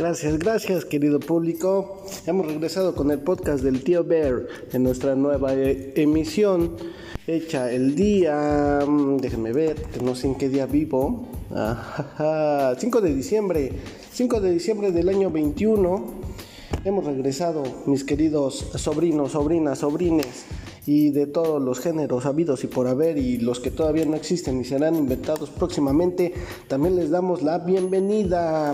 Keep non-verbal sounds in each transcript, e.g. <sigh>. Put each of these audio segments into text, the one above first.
Gracias, gracias querido público. Hemos regresado con el podcast del tío Bear en nuestra nueva eh, emisión hecha el día, mm, déjenme ver, que no sé en qué día vivo, 5 de diciembre, 5 de diciembre del año 21. Hemos regresado, mis queridos sobrinos, sobrinas, sobrines y de todos los géneros habidos y por haber y los que todavía no existen y serán inventados próximamente, también les damos la bienvenida.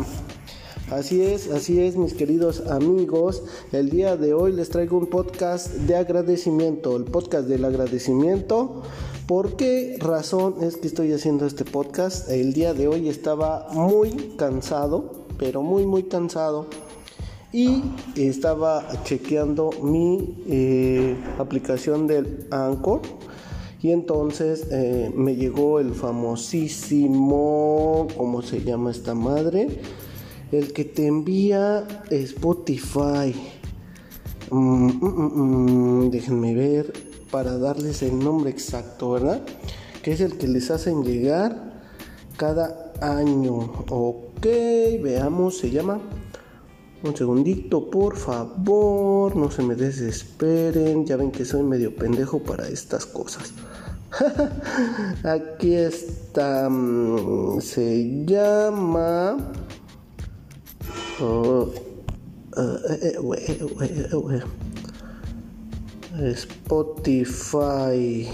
Así es, así es, mis queridos amigos. El día de hoy les traigo un podcast de agradecimiento, el podcast del agradecimiento. ¿Por qué razón es que estoy haciendo este podcast? El día de hoy estaba muy cansado, pero muy, muy cansado. Y estaba chequeando mi eh, aplicación del Anchor. Y entonces eh, me llegó el famosísimo, ¿cómo se llama esta madre? El que te envía Spotify. Mm, mm, mm, déjenme ver para darles el nombre exacto, ¿verdad? Que es el que les hacen llegar cada año. Ok, veamos, se llama. Un segundito, por favor, no se me desesperen. Ya ven que soy medio pendejo para estas cosas. <laughs> Aquí está. Se llama. Spotify.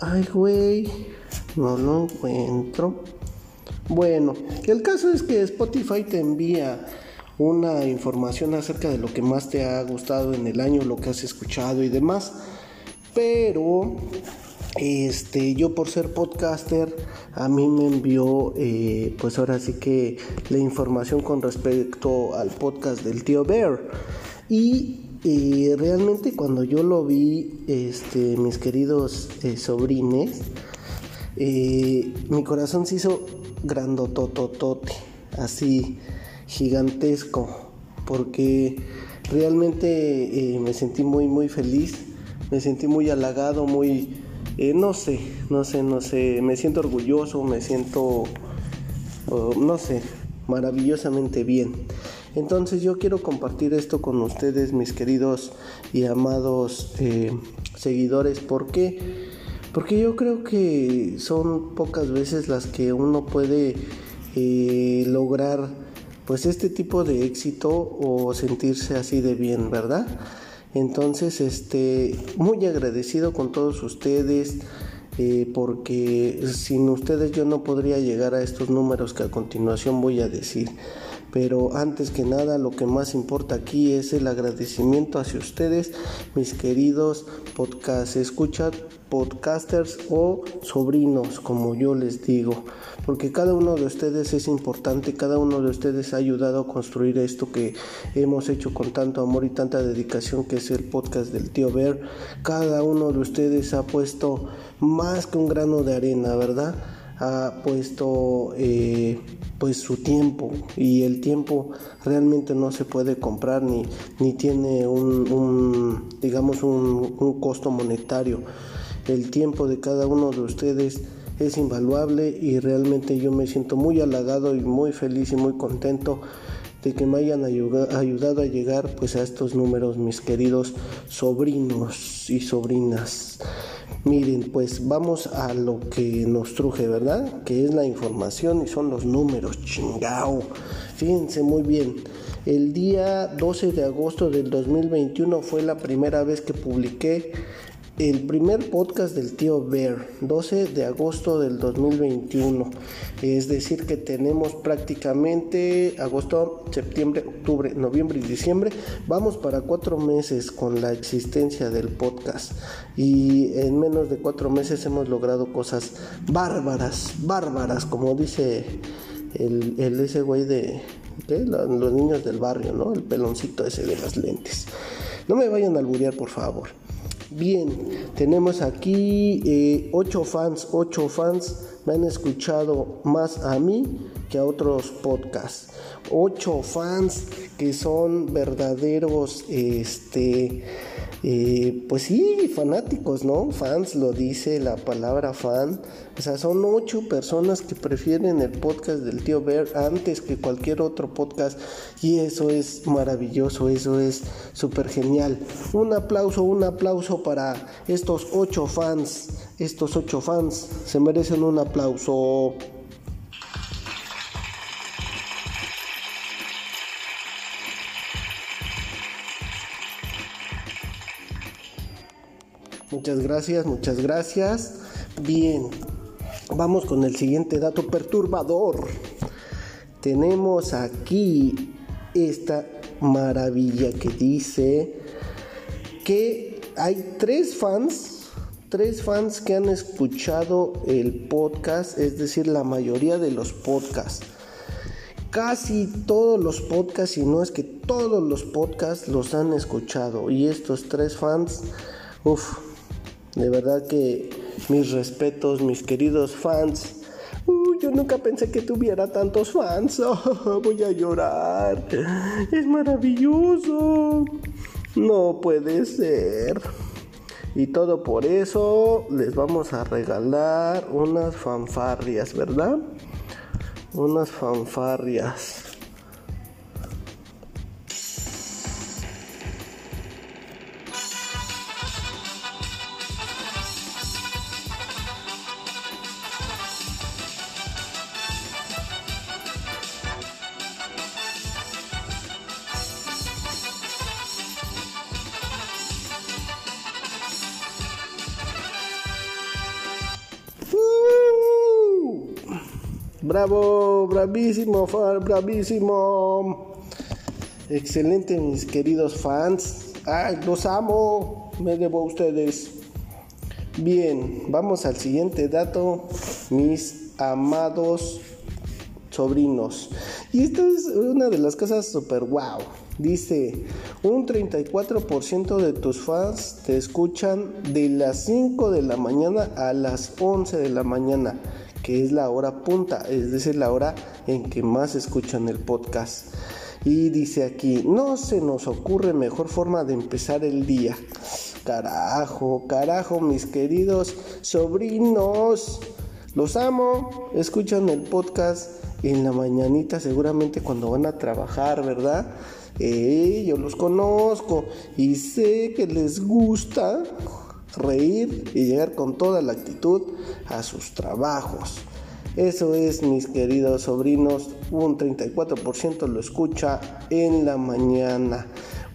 Ay, güey. No lo encuentro. Bueno, el caso es que Spotify te envía una información acerca de lo que más te ha gustado en el año, lo que has escuchado y demás. Pero este, yo por ser podcaster, a mí me envió, eh, pues ahora sí que la información con respecto al podcast del tío Bear. Y eh, realmente cuando yo lo vi, este, mis queridos eh, sobrines, mi corazón se hizo grandotototote, así gigantesco, porque realmente me sentí muy, muy feliz, me sentí muy halagado, muy eh, no sé, no sé, no sé, me siento orgulloso, me siento, no sé, maravillosamente bien. Entonces yo quiero compartir esto con ustedes, mis queridos y amados eh, seguidores. ¿Por qué? Porque yo creo que son pocas veces las que uno puede eh, lograr pues este tipo de éxito o sentirse así de bien, ¿verdad? Entonces, este, muy agradecido con todos ustedes. Eh, porque sin ustedes yo no podría llegar a estos números que a continuación voy a decir. Pero antes que nada, lo que más importa aquí es el agradecimiento hacia ustedes, mis queridos podcast escucha podcasters o sobrinos, como yo les digo, porque cada uno de ustedes es importante, cada uno de ustedes ha ayudado a construir esto que hemos hecho con tanto amor y tanta dedicación que es el podcast del tío Bear. Cada uno de ustedes ha puesto más que un grano de arena, ¿verdad? ha puesto eh, pues su tiempo y el tiempo realmente no se puede comprar ni, ni tiene un, digamos un, costo monetario el tiempo de cada uno de ustedes es invaluable y realmente yo me siento muy halagado y muy feliz y muy contento de que me hayan ayudado a llegar pues a estos números mis queridos sobrinos y sobrinas Miren, pues vamos a lo que nos truje, ¿verdad? Que es la información y son los números, chingao. Fíjense muy bien. El día 12 de agosto del 2021 fue la primera vez que publiqué el primer podcast del tío Bear, 12 de agosto del 2021. Es decir, que tenemos prácticamente agosto, septiembre, octubre, noviembre y diciembre. Vamos para cuatro meses con la existencia del podcast. Y en menos de cuatro meses hemos logrado cosas bárbaras, bárbaras, como dice el, ese güey de los niños del barrio, ¿no? El peloncito ese de las lentes. No me vayan a alburear, por favor. Bien, tenemos aquí 8 eh, fans, 8 fans me han escuchado más a mí que a otros podcasts. Ocho fans que son verdaderos, este, eh, pues sí, fanáticos, ¿no? Fans lo dice la palabra fan. O sea, son ocho personas que prefieren el podcast del tío Bear antes que cualquier otro podcast. Y eso es maravilloso, eso es súper genial. Un aplauso, un aplauso para estos ocho fans. Estos ocho fans se merecen un aplauso. Muchas gracias, muchas gracias. Bien, vamos con el siguiente dato perturbador. Tenemos aquí esta maravilla que dice que hay tres fans, tres fans que han escuchado el podcast, es decir, la mayoría de los podcasts. Casi todos los podcasts, y no es que todos los podcasts los han escuchado. Y estos tres fans, uff, de verdad que mis respetos, mis queridos fans. yo nunca pensé que tuviera tantos fans. <laughs> voy a llorar. Es maravilloso. No puede ser. Y todo por eso les vamos a regalar unas fanfarrias, ¿verdad? Unas fanfarrias. Bravo, bravísimo, bravísimo. Excelente, mis queridos fans. Ay, los amo. Me debo a ustedes. Bien, vamos al siguiente dato, mis amados sobrinos. Y esta es una de las cosas super wow. Dice, un 34% de tus fans te escuchan de las 5 de la mañana a las 11 de la mañana que es la hora punta, es decir, la hora en que más escuchan el podcast. Y dice aquí, no se nos ocurre mejor forma de empezar el día. Carajo, carajo, mis queridos sobrinos. Los amo. Escuchan el podcast en la mañanita, seguramente cuando van a trabajar, ¿verdad? Eh, yo los conozco y sé que les gusta reír y llegar con toda la actitud a sus trabajos. Eso es, mis queridos sobrinos, un 34% lo escucha en la mañana.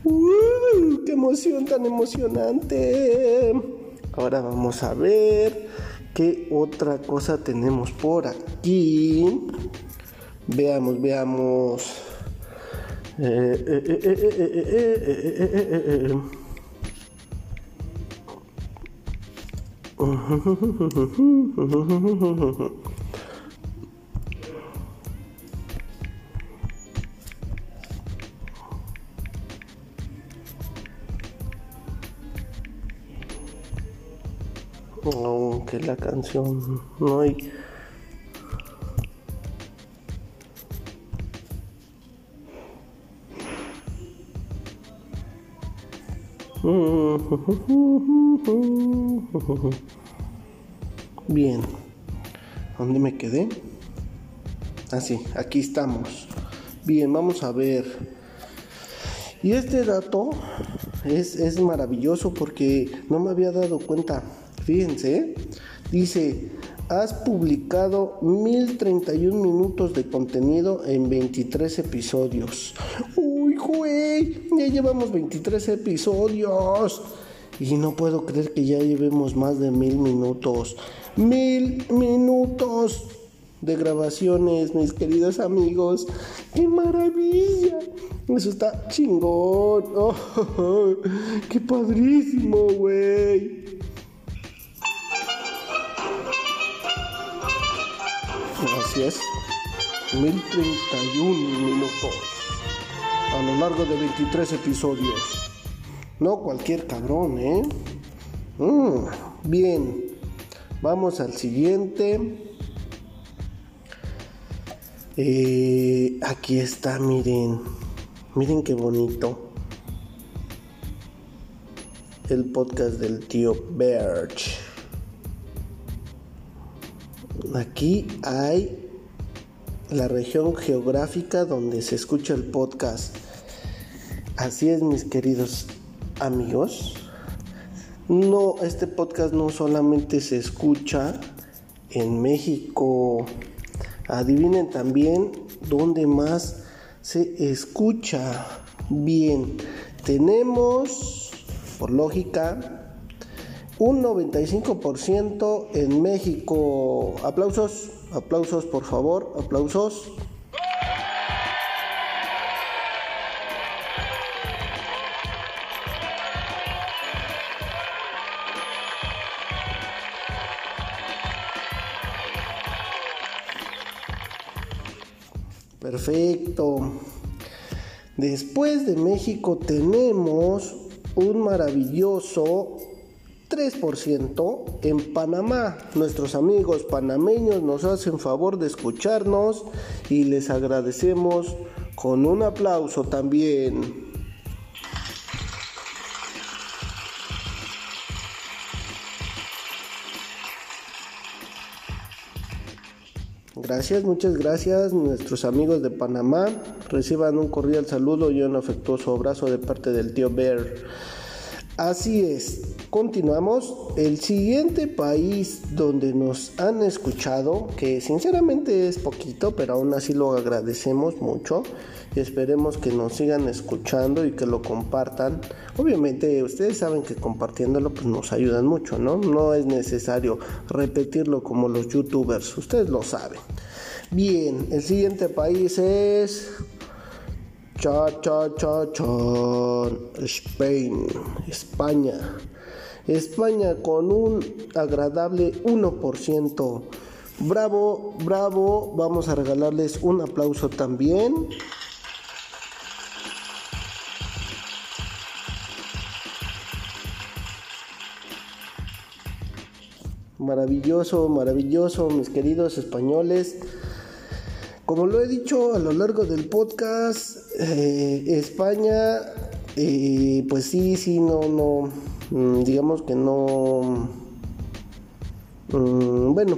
¡Uh! ¡Qué emoción tan emocionante! Ahora vamos a ver qué otra cosa tenemos por aquí. Veamos, veamos. Aunque la canción no hay Bien. ¿Dónde me quedé? Ah, sí, aquí estamos. Bien, vamos a ver. Y este dato es, es maravilloso porque no me había dado cuenta. Fíjense, dice, has publicado 1031 minutos de contenido en 23 episodios. Ya llevamos 23 episodios. Y no puedo creer que ya llevemos más de mil minutos. Mil minutos de grabaciones, mis queridos amigos. ¡Qué maravilla! Eso está chingón. <laughs> Oh, ¡Qué padrísimo, güey! Así es. 1031 minutos. A lo largo de 23 episodios. No cualquier cabrón, ¿eh? Mm, bien. Vamos al siguiente. Eh, aquí está, miren. Miren qué bonito. El podcast del tío Birch. Aquí hay la región geográfica donde se escucha el podcast. Así es, mis queridos amigos. No, este podcast no solamente se escucha en México. Adivinen también dónde más se escucha bien. Tenemos, por lógica, un 95% en México. Aplausos, aplausos por favor, aplausos. Perfecto. Después de México tenemos un maravilloso 3% en Panamá. Nuestros amigos panameños nos hacen favor de escucharnos y les agradecemos con un aplauso también. Gracias, muchas gracias. Nuestros amigos de Panamá reciban un cordial saludo y un afectuoso abrazo de parte del tío Bear. Así es, continuamos. El siguiente país donde nos han escuchado, que sinceramente es poquito, pero aún así lo agradecemos mucho, y esperemos que nos sigan escuchando y que lo compartan. Obviamente ustedes saben que compartiéndolo pues nos ayudan mucho, ¿no? No es necesario repetirlo como los youtubers, ustedes lo saben. Bien, el siguiente país es cha cha cha cha España. España con un agradable 1%. Bravo, bravo. Vamos a regalarles un aplauso también. Maravilloso, maravilloso, mis queridos españoles. Como lo he dicho a lo largo del podcast, eh, España, eh, pues sí, sí, no, no, mm, digamos que no. Mm, bueno,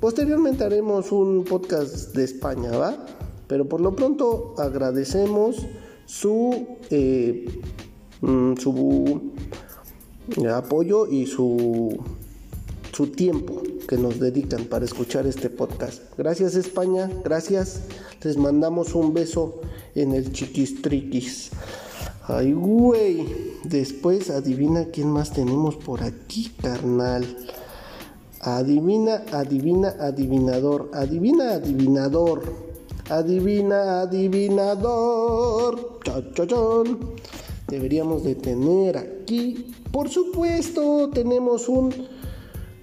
posteriormente haremos un podcast de España, ¿va? Pero por lo pronto agradecemos su, eh, mm, su apoyo y su su tiempo que nos dedican para escuchar este podcast. Gracias España, gracias. Les mandamos un beso en el chiquistriquis. Ay, güey. Después adivina quién más tenemos por aquí, carnal. Adivina, adivina, adivinador. Adivina, adivinador. Adivina, adivinador. Chachachón. Deberíamos de tener aquí. Por supuesto, tenemos un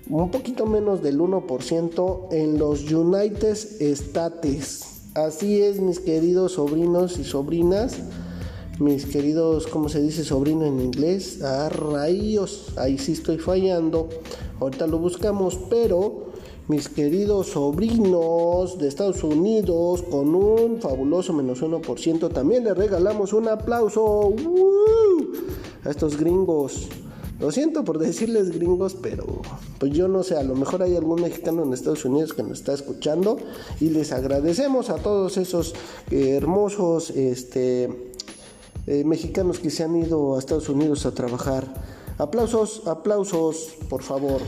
un poquito menos del 1% en los United States. Así es, mis queridos sobrinos y sobrinas, mis queridos, ¿cómo se dice sobrino en inglés? A rayos, ahí sí estoy fallando. Ahorita lo buscamos, pero mis queridos sobrinos de Estados Unidos, con un fabuloso menos 1%, también les regalamos un aplauso a estos gringos. Lo siento por decirles gringos, pero pues yo no sé, a lo mejor hay algún mexicano en Estados Unidos que nos está escuchando y les agradecemos a todos esos eh, hermosos este, eh, mexicanos que se han ido a Estados Unidos a trabajar. Aplausos, aplausos, por favor.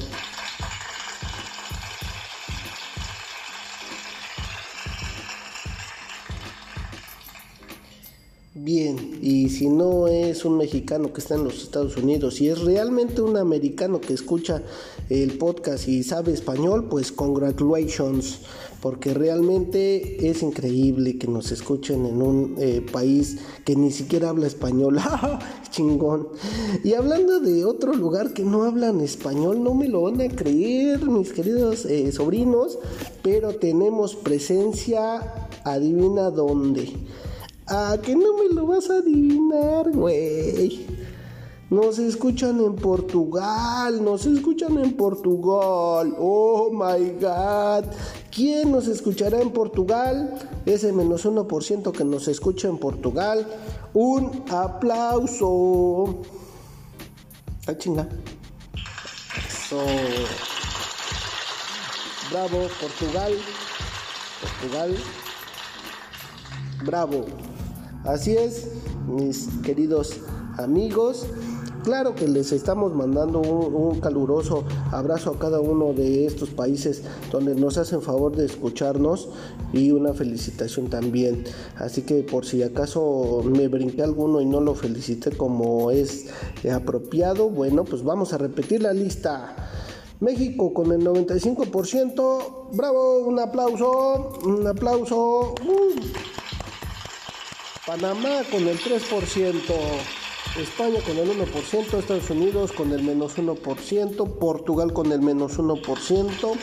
bien. Y si no es un mexicano que está en los Estados Unidos y es realmente un americano que escucha el podcast y sabe español, pues congratulations. Porque realmente es increíble que nos escuchen en un eh, país que ni siquiera habla español. <laughs> Chingón. Y hablando de otro lugar que no hablan español, no me lo van a creer, mis queridos eh, sobrinos, pero tenemos presencia, adivina dónde Ah, que no me lo vas a adivinar, güey. Nos escuchan en Portugal, nos escuchan en Portugal. Oh my god. ¿Quién nos escuchará en Portugal? Ese menos 1% que nos escucha en Portugal. Un aplauso. Ah, chinga. Eso. Bravo, Portugal. Portugal. Bravo. Así es, mis queridos amigos. Claro que les estamos mandando un, caluroso abrazo a cada uno de estos países donde nos hacen favor de escucharnos y una felicitación también. Así que por si acaso me brinqué alguno y no lo felicité como es apropiado, bueno, pues vamos a repetir la lista. México con el 95%, bravo, un aplauso, un aplauso. Uh. Panamá con el 3%. España con el 1%, Estados Unidos con el menos 1%, Portugal con el menos 1%.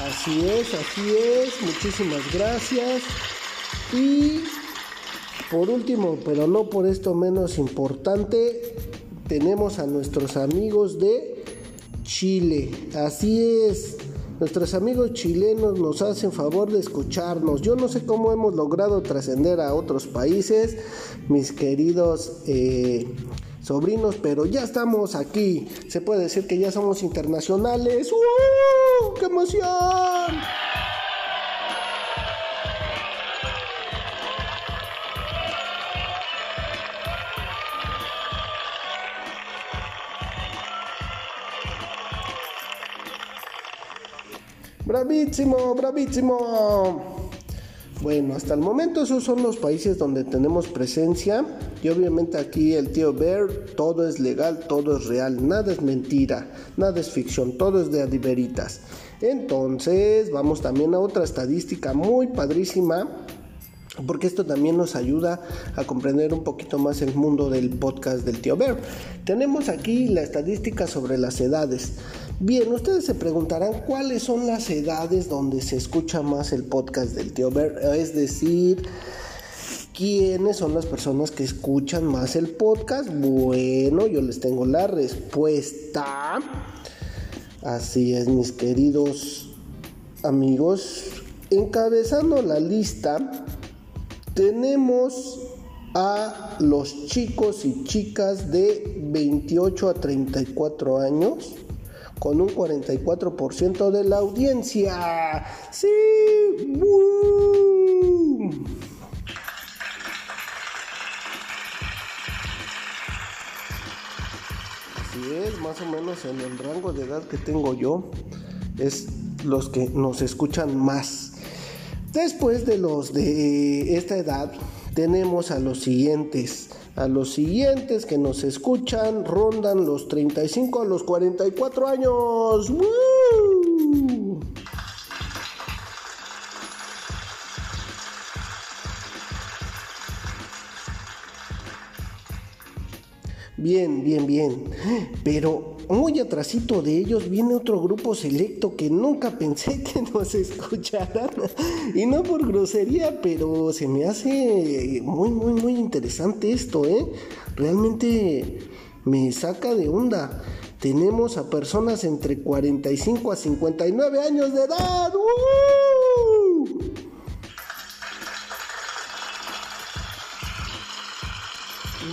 Así es, así es, muchísimas gracias. Y por último, pero no por esto menos importante, tenemos a nuestros amigos de Chile. Así es, Nuestros amigos chilenos nos hacen favor de escucharnos. Yo no sé cómo hemos logrado trascender a otros países, mis queridos eh, sobrinos, pero ya estamos aquí. Se puede decir que ya somos internacionales. ¡Uh! ¡Qué emoción! Bravísimo, bravísimo. Bueno, hasta el momento esos son los países donde tenemos presencia. Y obviamente aquí el tío Bear, todo es legal, todo es real, nada es mentira, nada es ficción, todo es de adiveritas. Entonces, vamos también a otra estadística muy padrísima porque esto también nos ayuda a comprender un poquito más el mundo del podcast del tío Bear. Tenemos aquí la estadística sobre las edades. Bien, ustedes se preguntarán cuáles son las edades donde se escucha más el podcast del tío Bear, es decir, quiénes son las personas que escuchan más el podcast. Bueno, yo les tengo la respuesta. Así es, mis queridos amigos. Encabezando la lista tenemos a los chicos y chicas de 28 a 34 años con un 44% de la audiencia. ¡Sí! Así es, más o menos en el rango de edad que tengo yo, es los que nos escuchan más. Después de los de esta edad, tenemos a los siguientes. A los siguientes que nos escuchan rondan los 35 a los 44 años. Bien, bien, bien. Pero muy atrasito de ellos viene otro grupo selecto que nunca pensé <laughs> que nos escucharan. Y no por grosería, pero se me hace muy, muy, muy interesante esto, ¿eh? Realmente me saca de onda. Tenemos a personas entre 45 a 59 años de edad.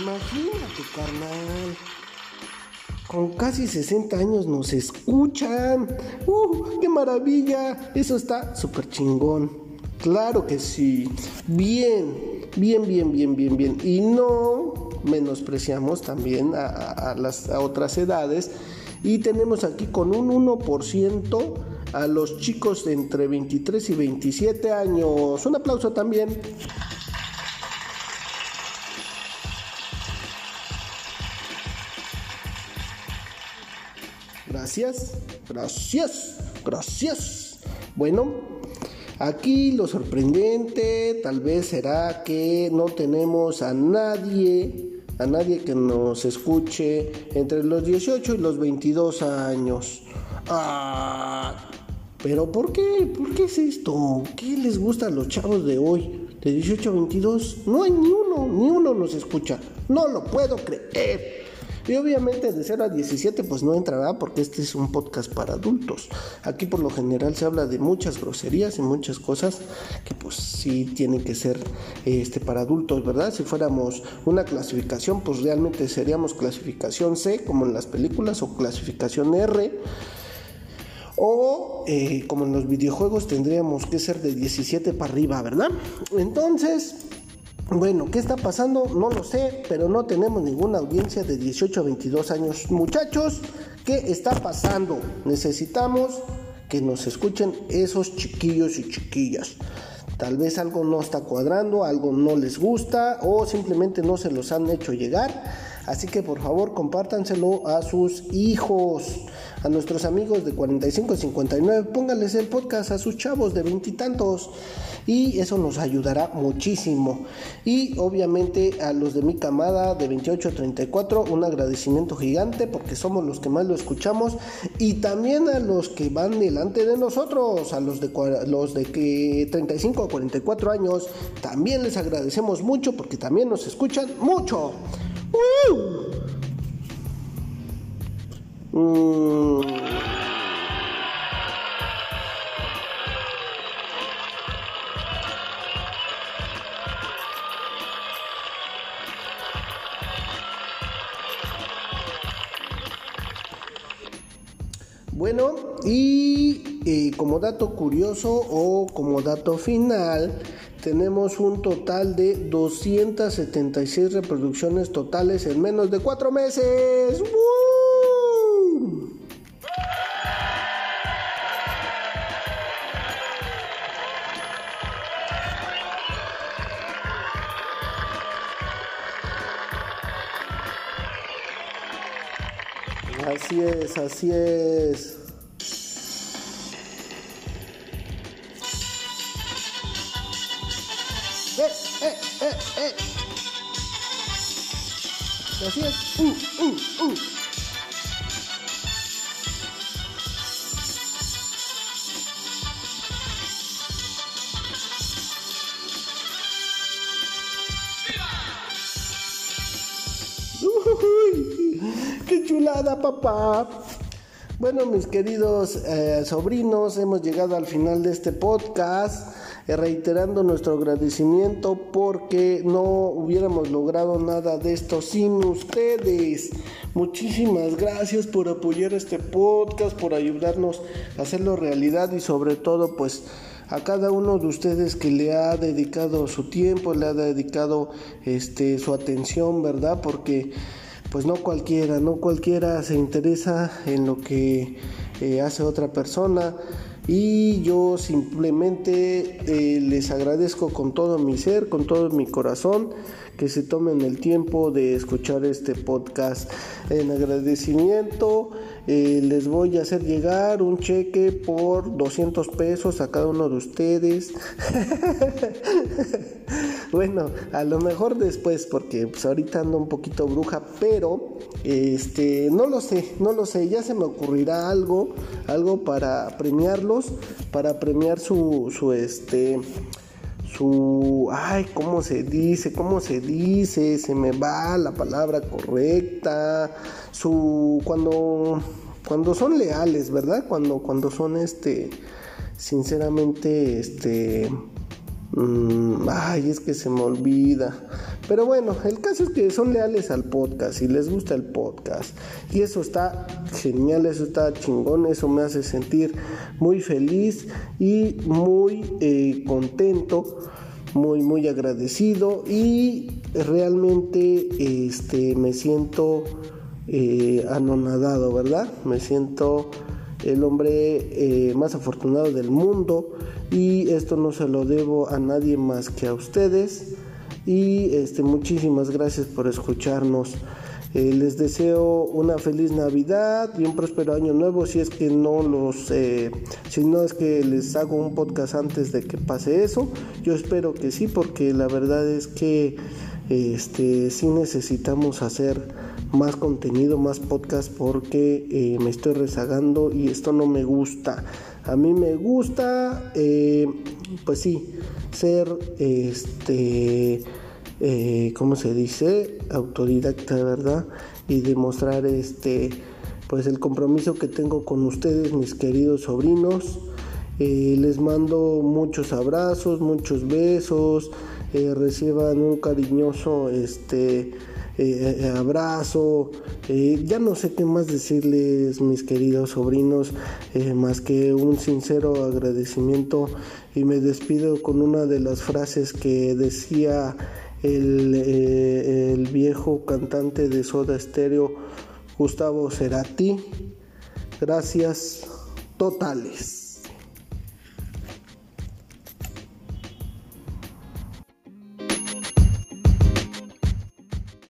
Imagínate, carnal. Con casi 60 años nos escuchan. ¡Uh! ¡Qué maravilla! Eso está súper chingón. Claro que sí. Bien, bien, bien, bien, bien, bien. Y no menospreciamos también a, las otras edades. Y tenemos aquí con un 1% a los chicos de entre 23 y 27 años. Un aplauso también. Gracias, gracias, gracias. Bueno, aquí lo sorprendente tal vez será que no tenemos a nadie, a nadie que nos escuche entre los 18 y los 22 años. Ah, pero ¿por qué? ¿Por qué es esto? ¿Qué les gusta a los chavos de hoy? De 18 a 22, no hay ni uno, ni uno nos escucha. No lo puedo creer. Y obviamente de 0 a 17 pues no entrará porque este es un podcast para adultos. Aquí por lo general se habla de muchas groserías y muchas cosas que pues sí tienen que ser este, para adultos, ¿verdad? Si fuéramos una clasificación pues realmente seríamos clasificación C como en las películas o clasificación R. O eh, como en los videojuegos tendríamos que ser de 17 para arriba, ¿verdad? Entonces, bueno, ¿qué está pasando? No lo sé, pero no tenemos ninguna audiencia de 18 a 22 años. Muchachos, ¿qué está pasando? Necesitamos que nos escuchen esos chiquillos y chiquillas. Tal vez algo no está cuadrando, algo no les gusta o simplemente no se los han hecho llegar. Así que por favor compártanselo a sus hijos, a nuestros amigos de 45 y 59. Pónganles el podcast a sus chavos de veintitantos y eso nos ayudará muchísimo. Y obviamente a los de mi camada de 28 a 34, un agradecimiento gigante porque somos los que más lo escuchamos y también a los que van delante de nosotros, a los de los de que 35 a 44 años, también les agradecemos mucho porque también nos escuchan mucho. Mm. Bueno, y eh, como dato curioso o como dato final, tenemos un total de 276 reproducciones totales en menos de 4 meses. Así es, así es. ¡Eh, eh, eh, eh! Así es. ¡Uh, uh, uh! ¡Qué chulada, papá! Bueno, mis queridos eh, sobrinos, hemos llegado al final de este podcast, eh, reiterando nuestro agradecimiento porque no hubiéramos logrado nada de esto sin ustedes. Muchísimas gracias por apoyar este podcast, por ayudarnos a hacerlo realidad y sobre todo, pues a cada uno de ustedes que le ha dedicado su tiempo, le ha dedicado este su atención, ¿verdad? Porque pues no cualquiera, no cualquiera se interesa en lo que eh, hace otra persona y yo simplemente eh, les agradezco con todo mi ser, con todo mi corazón que se tomen el tiempo de escuchar este podcast. En agradecimiento eh, les voy a hacer llegar un cheque por 200 pesos a cada uno de ustedes. <laughs> <laughs> bueno, a lo mejor después porque pues, ahorita ando un poquito bruja, pero este no lo sé, no lo sé, ya se me ocurrirá algo, algo para premiarlos, para premiar su su este su, ay, ¿cómo se dice? ¿Cómo se dice? Se me va la palabra correcta. Su, cuando, cuando son leales, ¿verdad? Cuando, cuando son, este, sinceramente, este, mm, ay, es que se me olvida. Pero bueno, el caso es que son leales al podcast y les gusta el podcast. Y eso está genial, eso está chingón, eso me hace sentir muy feliz y muy eh, contento, muy, muy agradecido y realmente este, me siento eh, anonadado, ¿verdad? Me siento el hombre eh, más afortunado del mundo y esto no se lo debo a nadie más que a ustedes. Y este, muchísimas gracias por escucharnos. Eh, les deseo una feliz Navidad y un próspero año nuevo si es que no los eh, si no es que les hago un podcast antes de que pase eso. Yo espero que sí porque la verdad es que este sí necesitamos hacer más contenido más podcast porque eh, me estoy rezagando y esto no me gusta a mí me gusta pues sí ser este eh, ¿cómo se dice? Autodidacta, ¿verdad? Y demostrar este, pues el compromiso que tengo con ustedes, mis queridos sobrinos. Eh, les mando muchos abrazos, muchos besos, eh, reciban un cariñoso este, eh, abrazo. ya no sé qué más decirles, mis queridos sobrinos, más que un sincero agradecimiento y me despido con una de las frases que decía el, el viejo cantante de Soda Stereo, Gustavo Cerati. Gracias totales.